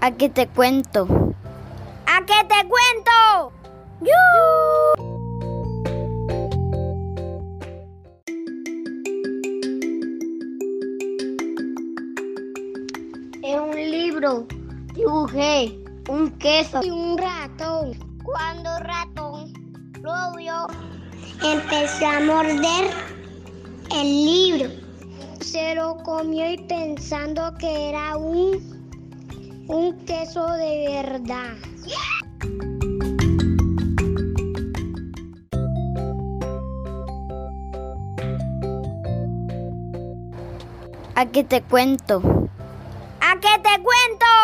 ¿A qué te cuento? ¿A qué te cuento? En un libro dibujé un queso y un ratón. Cuando el ratón lo vio, empezó a morder el libro. Se lo comió y pensando que era un queso de verdad. ¿A qué te cuento? ¿A qué te cuento?